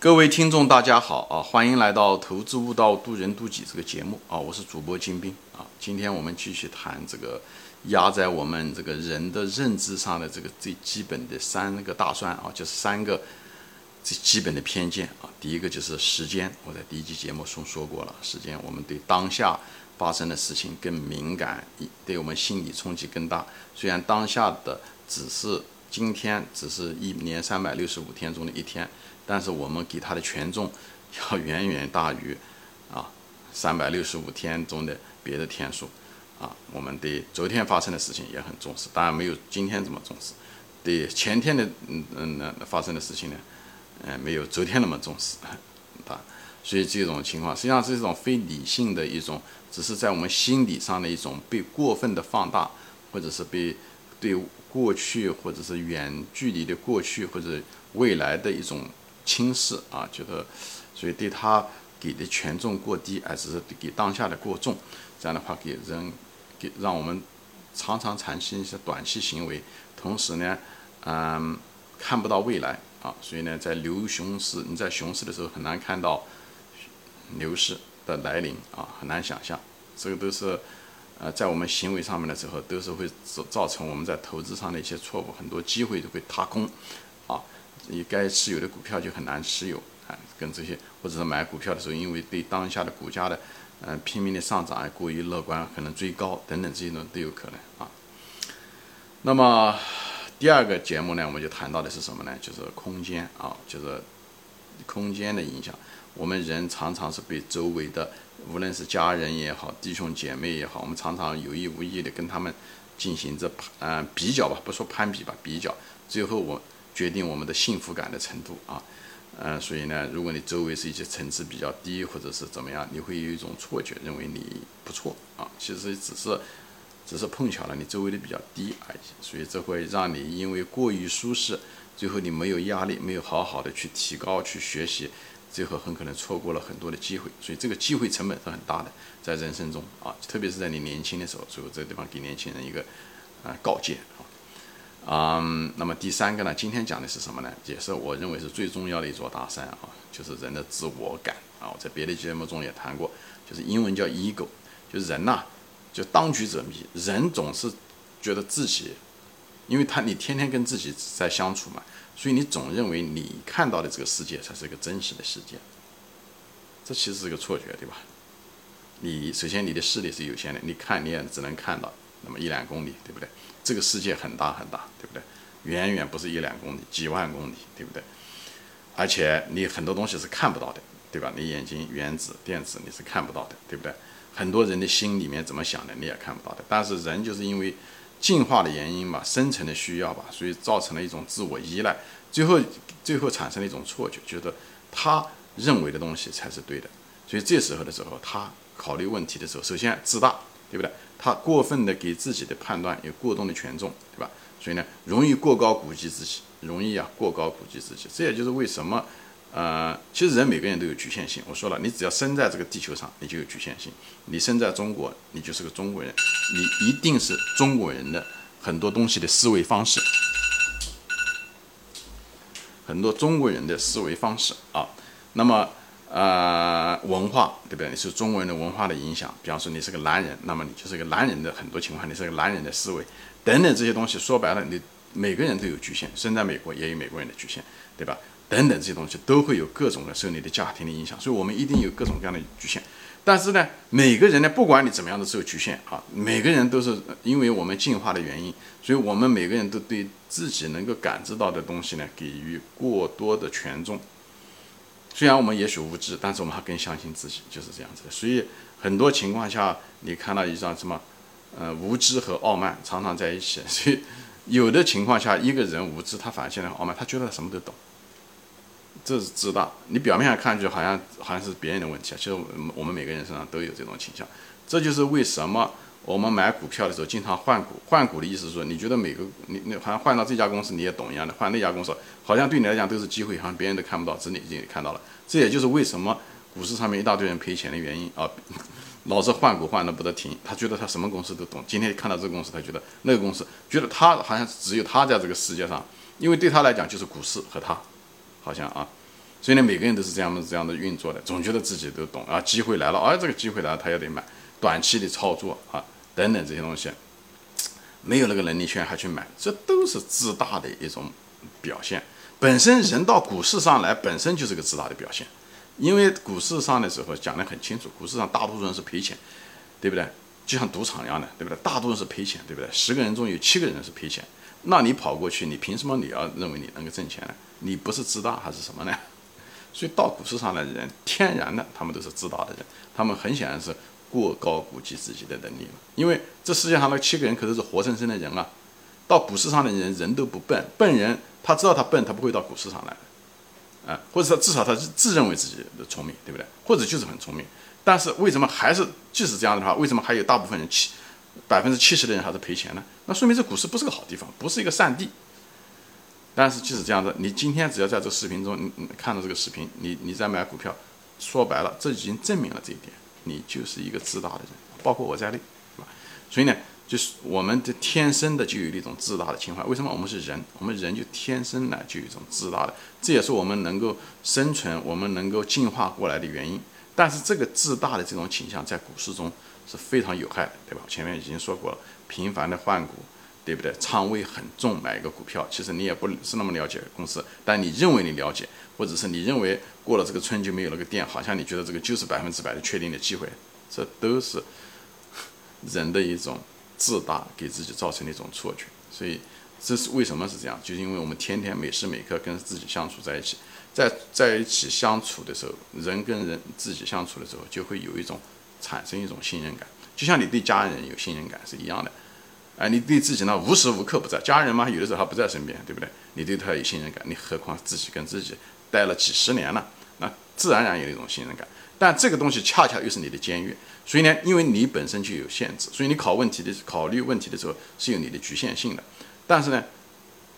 各位听众，大家好啊！欢迎来到《投资悟道，渡人渡己》这个节目啊！我是主播金兵啊！今天我们继续谈这个压在我们这个人的认知上的这个最基本的三个大栓啊，就是三个最基本的偏见啊。第一个就是时间，我在第一期节目中说过了，时间我们对当下发生的事情更敏感，对我们心理冲击更大。虽然当下的只是今天，只是一年三百六十五天中的一天。但是我们给它的权重要远远大于啊三百六十五天中的别的天数啊。我们对昨天发生的事情也很重视，当然没有今天这么重视。对前天的嗯嗯那发生的事情呢，嗯没有昨天那么重视啊。所以这种情况实际上是一种非理性的一种，只是在我们心理上的一种被过分的放大，或者是被对过去或者是远距离的过去或者未来的一种。轻视啊，觉得，所以对他给的权重过低，而只是给当下的过重，这样的话给人给让我们常常产生一些短期行为，同时呢，嗯，看不到未来啊，所以呢，在牛熊市，你在熊市的时候很难看到牛市的来临啊，很难想象，这个都是呃在我们行为上面的时候，都是会造造成我们在投资上的一些错误，很多机会都会踏空啊。你该持有的股票就很难持有啊，跟这些或者是买股票的时候，因为对当下的股价的嗯拼命的上涨而过于乐观，可能追高等等这些呢都有可能啊。那么第二个节目呢，我们就谈到的是什么呢？就是空间啊，就是空间的影响。我们人常常是被周围的，无论是家人也好，弟兄姐妹也好，我们常常有意无意的跟他们进行着嗯比较吧，不说攀比吧，比较，最后我。决定我们的幸福感的程度啊，嗯，所以呢，如果你周围是一些层次比较低，或者是怎么样，你会有一种错觉，认为你不错啊，其实只是只是碰巧了，你周围的比较低而已，所以这会让你因为过于舒适，最后你没有压力，没有好好的去提高去学习，最后很可能错过了很多的机会，所以这个机会成本是很大的，在人生中啊，特别是在你年轻的时候，所以这个地方给年轻人一个啊告诫啊。嗯，那么第三个呢？今天讲的是什么呢？也是我认为是最重要的一座大山啊，就是人的自我感啊。我在别的节目中也谈过，就是英文叫 ego，就是人呐，就当局者迷，人总是觉得自己，因为他你天天跟自己在相处嘛，所以你总认为你看到的这个世界才是一个真实的世界，这其实是个错觉，对吧？你首先你的视力是有限的，你看你也只能看到那么一两公里，对不对？这个世界很大很大，对不对？远远不是一两公里，几万公里，对不对？而且你很多东西是看不到的，对吧？你眼睛原子、电子你是看不到的，对不对？很多人的心里面怎么想的你也看不到的。但是人就是因为进化的原因吧，生存的需要吧，所以造成了一种自我依赖，最后最后产生了一种错觉，觉得他认为的东西才是对的。所以这时候的时候，他考虑问题的时候，首先自大，对不对？他过分的给自己的判断有过重的权重，对吧？所以呢，容易过高估计自己，容易啊过高估计自己。这也就是为什么，呃，其实人每个人都有局限性。我说了，你只要生在这个地球上，你就有局限性。你生在中国，你就是个中国人，你一定是中国人的很多东西的思维方式，很多中国人的思维方式啊。那么。呃，文化对不对？你是中国人的文化的影响。比方说，你是个男人，那么你就是个男人的很多情况，你是个男人的思维等等这些东西。说白了，你每个人都有局限，生在美国也有美国人的局限，对吧？等等这些东西都会有各种的受你的家庭的影响，所以我们一定有各种各样的局限。但是呢，每个人呢，不管你怎么样的受局限啊，每个人都是因为我们进化的原因，所以我们每个人都对自己能够感知到的东西呢，给予过多的权重。虽然我们也许无知，但是我们还更相信自己，就是这样子的。所以很多情况下，你看到一张什么，呃，无知和傲慢常常在一起。所以有的情况下，一个人无知，他反而显得傲慢，他觉得他什么都懂，这是自大。你表面上看上去好像好像是别人的问题啊，其实我们每个人身上都有这种倾向。这就是为什么。我们买股票的时候经常换股，换股的意思是说，你觉得每个你你好像换到这家公司你也懂一样的，换那家公司好像对你来讲都是机会，好像别人都看不到，只你已经看到了。这也就是为什么股市上面一大堆人赔钱的原因啊，老是换股换的不得停。他觉得他什么公司都懂，今天看到这个公司，他觉得那个公司，觉得他好像只有他在这个世界上，因为对他来讲就是股市和他，好像啊，所以呢，每个人都是这样的这样的运作的，总觉得自己都懂啊，机会来了，啊，这个机会来了，他也得买，短期的操作啊，等等这些东西，没有那个能力圈还去买，这都是自大的一种表现。本身人到股市上来，本身就是个自大的表现，因为股市上的时候讲得很清楚，股市上大多数人是赔钱，对不对？就像赌场一样的，对不对？大多数是赔钱，对不对？十个人中有七个人是赔钱，那你跑过去，你凭什么你要认为你能够挣钱呢？你不是自大还是什么呢？所以到股市上的人，天然的他们都是自大的人，他们很显然是过高估计自己的能力了。因为这世界上那七个人可都是活生生的人啊。到股市上的人人都不笨，笨人他知道他笨，他不会到股市上来的，啊，或者说至少他是自认为自己的聪明，对不对？或者就是很聪明，但是为什么还是即使这样的话，为什么还有大部分人七百分之七十的人还是赔钱呢？那说明这股市不是个好地方，不是一个善地。但是即使这样子，你今天只要在这视频中，你你看到这个视频，你你在买股票，说白了，这已经证明了这一点，你就是一个自大的人，包括我在内，是吧？所以呢，就是我们的天生的就有一种自大的情怀。为什么我们是人？我们人就天生呢就有一种自大的，这也是我们能够生存、我们能够进化过来的原因。但是这个自大的这种倾向在股市中是非常有害的，对吧？前面已经说过了，频繁的换股。对不对？仓位很重，买一个股票，其实你也不是那么了解公司，但你认为你了解，或者是你认为过了这个村就没有那个店，好像你觉得这个就是百分之百的确定的机会，这都是人的一种自大给自己造成的一种错觉。所以这是为什么是这样？就是因为我们天天每时每刻跟自己相处在一起，在在一起相处的时候，人跟人自己相处的时候，就会有一种产生一种信任感，就像你对家人有信任感是一样的。哎，你对自己呢无时无刻不在，家人嘛，有的时候他不在身边，对不对？你对他有信任感，你何况自己跟自己待了几十年了，那自然而然有一种信任感。但这个东西恰恰又是你的监狱，所以呢，因为你本身就有限制，所以你考问题的考虑问题的时候是有你的局限性的。但是呢，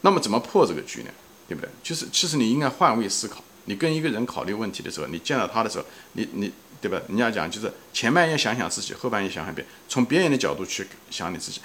那么怎么破这个局呢？对不对？就是其实你应该换位思考，你跟一个人考虑问题的时候，你见到他的时候，你你对吧？人家讲就是前半夜想想自己，后半夜想想别人，从别人的角度去想你自己。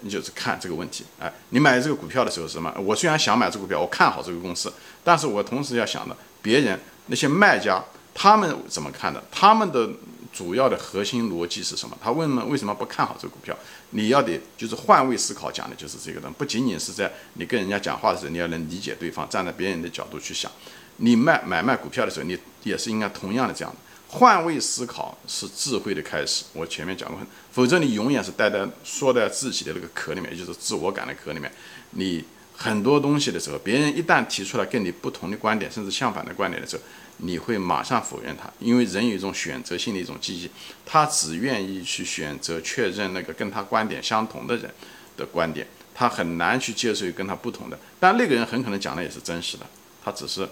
你就是看这个问题，哎，你买这个股票的时候是什么？我虽然想买这个股票，我看好这个公司，但是我同时要想的，别人那些卖家他们怎么看的？他们的主要的核心逻辑是什么？他为什么为什么不看好这个股票？你要得就是换位思考，讲的就是这个的，不仅仅是在你跟人家讲话的时候，你要能理解对方，站在别人的角度去想。你卖买卖股票的时候，你也是应该同样的这样的。换位思考是智慧的开始。我前面讲过，否则你永远是待在缩在自己的那个壳里面，就是自我感的壳里面。你很多东西的时候，别人一旦提出来跟你不同的观点，甚至相反的观点的时候，你会马上否认他，因为人有一种选择性的一种记忆，他只愿意去选择确认那个跟他观点相同的人的观点，他很难去接受跟他不同的。但那个人很可能讲的也是真实的，他只是。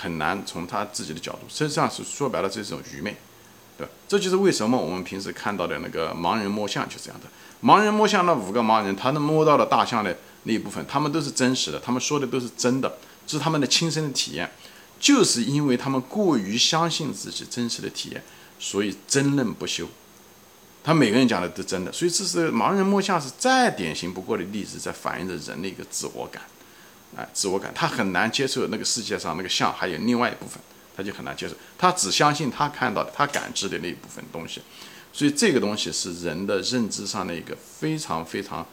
很难从他自己的角度，实际上是说白了，这是一种愚昧，对吧？这就是为什么我们平时看到的那个盲人摸象就这样的。盲人摸象，那五个盲人，他能摸到的大象的那一部分，他们都是真实的，他们说的都是真的，这是他们的亲身的体验。就是因为他们过于相信自己真实的体验，所以争论不休。他每个人讲的都真的，所以这是盲人摸象是再典型不过的例子，在反映着人的一个自我感。哎，自我感，他很难接受那个世界上那个像还有另外一部分，他就很难接受。他只相信他看到的、他感知的那一部分东西，所以这个东西是人的认知上的一个非常非常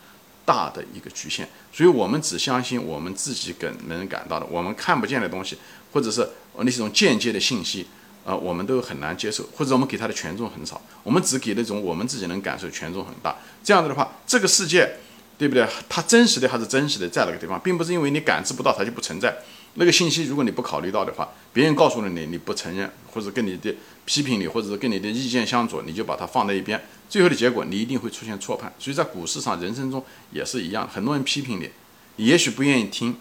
大的一个局限。所以我们只相信我们自己感能感到的，我们看不见的东西，或者是那种间接的信息，呃，我们都很难接受，或者我们给他的权重很少，我们只给那种我们自己能感受权重很大。这样子的话，这个世界。对不对？它真实的还是真实的，在那个地方，并不是因为你感知不到它就不存在。那个信息，如果你不考虑到的话，别人告诉了你，你不承认，或者跟你的批评你，或者是跟你的意见相左，你就把它放在一边，最后的结果你一定会出现错判。所以在股市上、人生中也是一样，很多人批评你，也许不愿意听，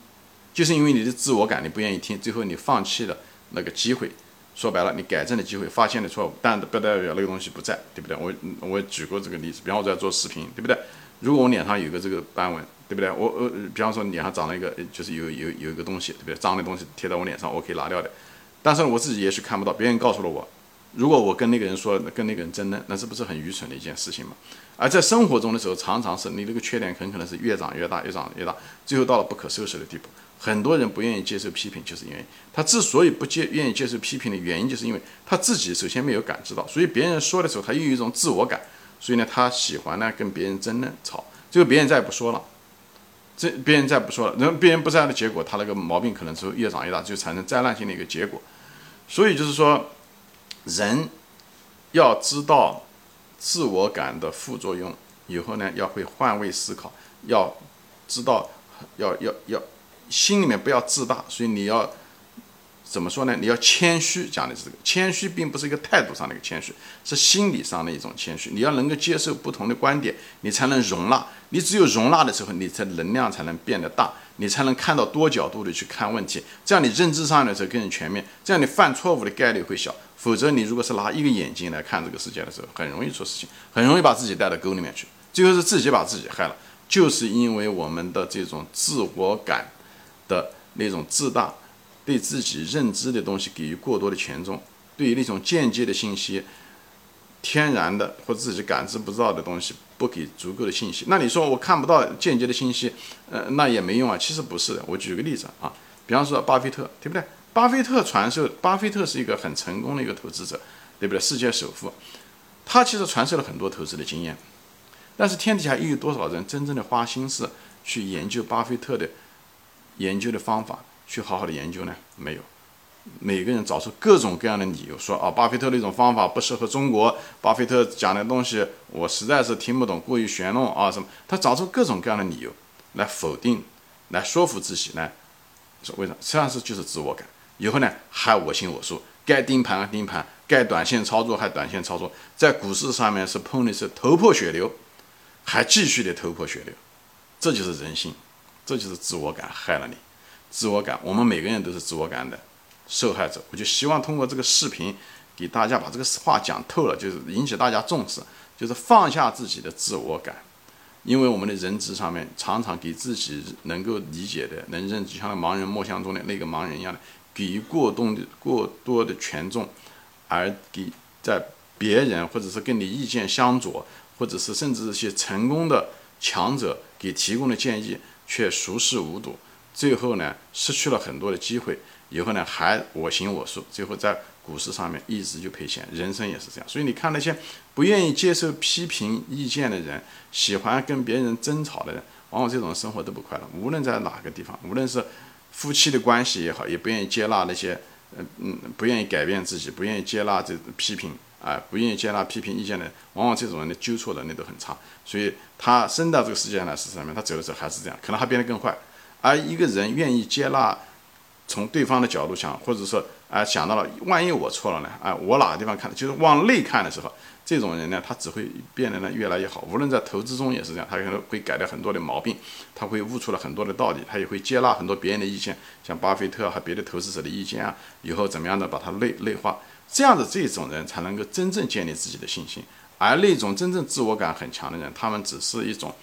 就是因为你的自我感，你不愿意听，最后你放弃了那个机会。说白了，你改正的机会，发现的错误，但不代表那个东西不在，对不对？我我举过这个例子，比方我在做视频，对不对？如果我脸上有个这个斑纹，对不对？我呃，比方说脸上长了一个，就是有有有一个东西，对不对？脏的东西贴在我脸上，我可以拿掉的。但是我自己也许看不到，别人告诉了我。如果我跟那个人说，跟那个人争论，那是不是很愚蠢的一件事情嘛？而在生活中的时候，常常是你这个缺点很可能是越长越大，越长越大，最后到了不可收拾的地步。很多人不愿意接受批评，就是因为他之所以不接愿意接受批评的原因，就是因为他自己首先没有感知到，所以别人说的时候，他又有一种自我感，所以呢，他喜欢呢跟别人争论吵，最后别人再也不说了，这别人再不说了，然后别人不这样的结果，他那个毛病可能就越长越大，就产生灾难性的一个结果。所以就是说，人要知道自我感的副作用以后呢，要会换位思考，要知道要要要。心里面不要自大，所以你要怎么说呢？你要谦虚，讲的是这个谦虚，并不是一个态度上的一个谦虚，是心理上的一种谦虚。你要能够接受不同的观点，你才能容纳。你只有容纳的时候，你才能量才能变得大，你才能看到多角度的去看问题。这样你认知上的时候更全面，这样你犯错误的概率会小。否则，你如果是拿一个眼睛来看这个世界的时候，很容易出事情，很容易把自己带到沟里面去，最后是自己把自己害了。就是因为我们的这种自我感。的那种自大，对自己认知的东西给予过多的权重，对于那种间接的信息、天然的或自己感知不到的东西，不给足够的信息。那你说我看不到间接的信息，呃，那也没用啊。其实不是的。我举个例子啊，比方说巴菲特，对不对？巴菲特传授，巴菲特是一个很成功的一个投资者，对不对？世界首富，他其实传授了很多投资的经验，但是天底下又有多少人真正的花心思去研究巴菲特的？研究的方法去好好的研究呢？没有，每个人找出各种各样的理由说啊，巴菲特那种方法不适合中国，巴菲特讲的东西我实在是听不懂，过于玄弄啊什么？他找出各种各样的理由来否定，来说服自己呢？说为什么？实际上是就是自我感。以后呢还我行我素，该盯盘啊盯盘，该短线操作还短线操作，在股市上面是碰的是头破血流，还继续的头破血流，这就是人性。这就是自我感害了你，自我感，我们每个人都是自我感的受害者。我就希望通过这个视频，给大家把这个话讲透了，就是引起大家重视，就是放下自己的自我感，因为我们的认知上面常常给自己能够理解的、能认知，像盲人摸象中的那个盲人一样的，给予过多的、过多的权重，而给在别人或者是跟你意见相左，或者是甚至一些成功的强者给提供的建议。却熟视无睹，最后呢失去了很多的机会，以后呢还我行我素，最后在股市上面一直就赔钱。人生也是这样，所以你看那些不愿意接受批评意见的人，喜欢跟别人争吵的人，往往这种生活都不快乐。无论在哪个地方，无论是夫妻的关系也好，也不愿意接纳那些，嗯嗯，不愿意改变自己，不愿意接纳这批评。啊，不愿意接纳批评意见的，往往这种人的纠错能力都很差，所以他生到这个世界上来是什么？他走的时候还是这样，可能还变得更坏。而一个人愿意接纳，从对方的角度想，或者说啊想到了，万一我错了呢？啊，我哪个地方看，就是往内看的时候，这种人呢，他只会变得呢越来越好。无论在投资中也是这样，他可能会改掉很多的毛病，他会悟出了很多的道理，他也会接纳很多别人的意见，像巴菲特和别的投资者的意见啊，以后怎么样的把它内内化。这样的这种人才能够真正建立自己的信心，而那种真正自我感很强的人，他们只是一种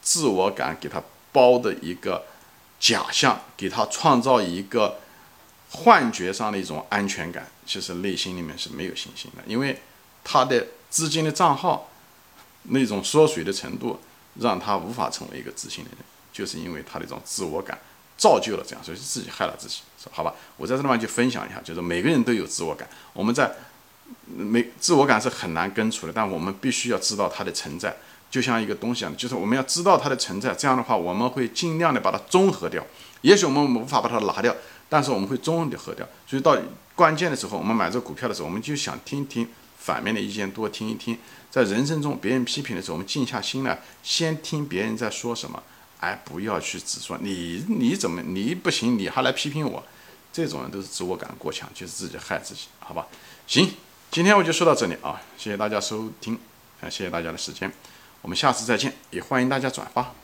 自我感给他包的一个假象，给他创造一个幻觉上的一种安全感，其实内心里面是没有信心的，因为他的资金的账号那种缩水的程度，让他无法成为一个自信的人，就是因为他的这种自我感。造就了这样，所以自己害了自己，好吧？我在这地方就分享一下，就是每个人都有自我感，我们在没自我感是很难根除的，但我们必须要知道它的存在，就像一个东西一样，就是我们要知道它的存在，这样的话我们会尽量的把它综合掉。也许我们无法把它拿掉，但是我们会综合掉。所以到关键的时候，我们买这股票的时候，我们就想听一听反面的意见，多听一听。在人生中，别人批评的时候，我们静下心来，先听别人在说什么。哎，不要去只说你你怎么你不行，你还来批评我，这种人都是自我感过强，就是自己害自己，好吧？行，今天我就说到这里啊，谢谢大家收听，啊，谢谢大家的时间，我们下次再见，也欢迎大家转发。